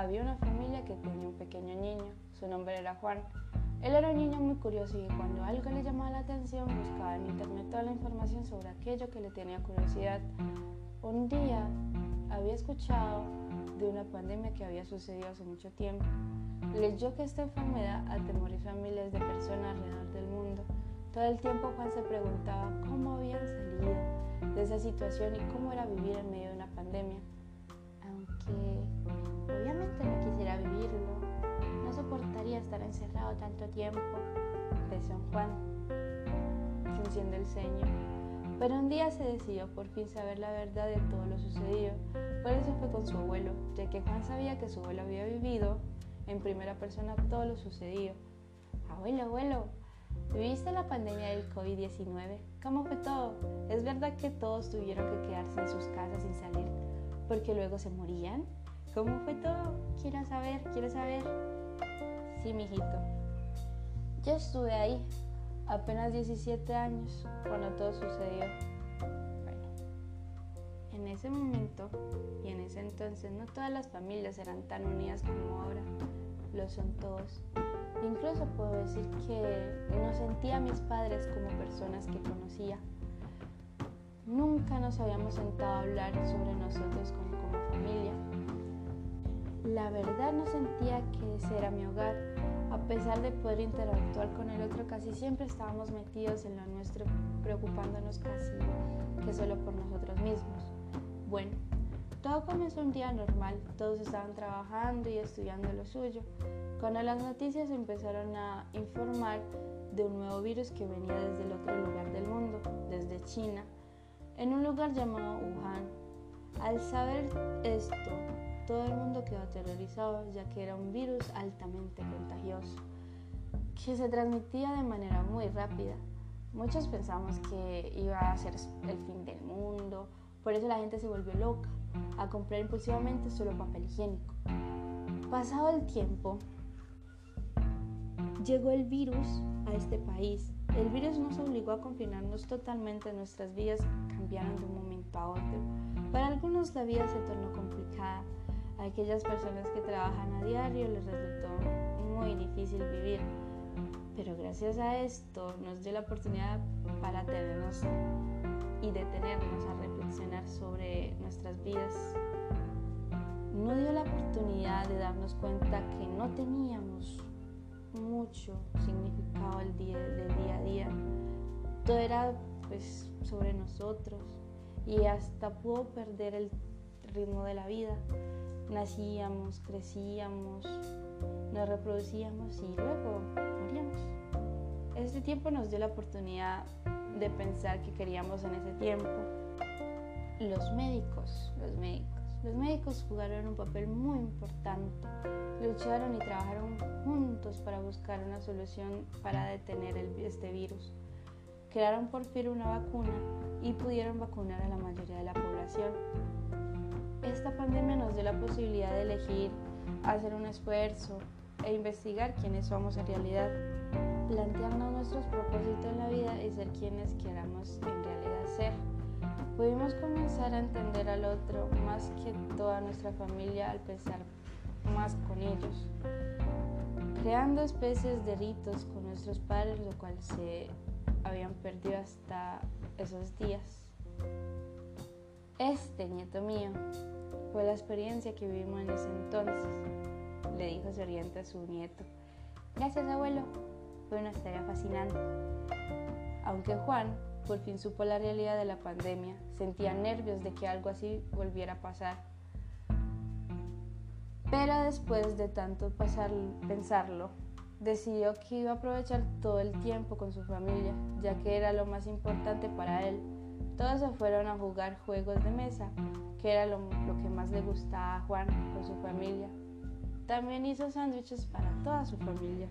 había una familia que tenía un pequeño niño. Su nombre era Juan. Él era un niño muy curioso y cuando algo le llamaba la atención buscaba en internet toda la información sobre aquello que le tenía curiosidad. Un día había escuchado de una pandemia que había sucedido hace mucho tiempo. Leyó que esta enfermedad atemorizó a miles de personas alrededor del mundo. Todo el tiempo Juan se preguntaba cómo habían salido de esa situación y cómo era vivir en medio de una pandemia. Aunque estar encerrado tanto tiempo, pensó Juan, frunciendo el ceño. Pero un día se decidió por fin saber la verdad de todo lo sucedido. Por eso fue con su abuelo, ya que Juan sabía que su abuelo había vivido en primera persona todo lo sucedido. Abuelo, abuelo, ¿viviste la pandemia del COVID-19? ¿Cómo fue todo? ¿Es verdad que todos tuvieron que quedarse en sus casas sin salir porque luego se morían? ¿Cómo fue todo? Quiero saber, quiero saber. Sí, mijito. Yo estuve ahí, apenas 17 años, cuando todo sucedió. Bueno, en ese momento y en ese entonces no todas las familias eran tan unidas como ahora. Lo son todos. Incluso puedo decir que no sentía a mis padres como personas que conocía. Nunca nos habíamos sentado a hablar sobre nosotros como, como familia. La verdad no sentía que ese era mi hogar a pesar de poder interactuar con el otro, casi siempre estábamos metidos en lo nuestro, preocupándonos casi que solo por nosotros mismos. Bueno, todo comenzó un día normal, todos estaban trabajando y estudiando lo suyo, cuando las noticias empezaron a informar de un nuevo virus que venía desde el otro lugar del mundo, desde China, en un lugar llamado Wuhan. Al saber esto, todo el mundo quedó aterrorizado ya que era un virus altamente contagioso que se transmitía de manera muy rápida. Muchos pensamos que iba a ser el fin del mundo, por eso la gente se volvió loca a comprar impulsivamente solo papel higiénico. Pasado el tiempo, llegó el virus a este país. El virus nos obligó a confinarnos totalmente, nuestras vidas cambiaron de un momento a otro. Para algunos la vida se tornó complicada, a aquellas personas que trabajan a diario les resultó muy difícil vivir, pero gracias a esto nos dio la oportunidad para tenernos y detenernos a reflexionar sobre nuestras vidas. No dio la oportunidad de darnos cuenta que no teníamos mucho significado el día, del día a día. Todo era pues sobre nosotros y hasta pudo perder el ritmo de la vida nacíamos, crecíamos, nos reproducíamos y luego moríamos. Este tiempo nos dio la oportunidad de pensar que queríamos en ese tiempo. Los médicos, los médicos, los médicos jugaron un papel muy importante. Lucharon y trabajaron juntos para buscar una solución para detener este virus. Crearon por fin una vacuna y pudieron vacunar a la mayoría de la población. La posibilidad de elegir, hacer un esfuerzo e investigar quiénes somos en realidad, plantearnos nuestros propósitos en la vida y ser quienes queramos en realidad ser. Pudimos comenzar a entender al otro más que toda nuestra familia al pensar más con ellos, creando especies de ritos con nuestros padres, lo cual se habían perdido hasta esos días. Este nieto mío fue la experiencia que vivimos en ese entonces, le dijo Soriente a su nieto. Gracias abuelo, fue una historia fascinante. Aunque Juan por fin supo la realidad de la pandemia, sentía nervios de que algo así volviera a pasar. Pero después de tanto pasar, pensarlo, decidió que iba a aprovechar todo el tiempo con su familia, ya que era lo más importante para él todos se fueron a jugar juegos de mesa, que era lo, que más le gustaba a Juan con su familia. También hizo sándwiches para toda su familia.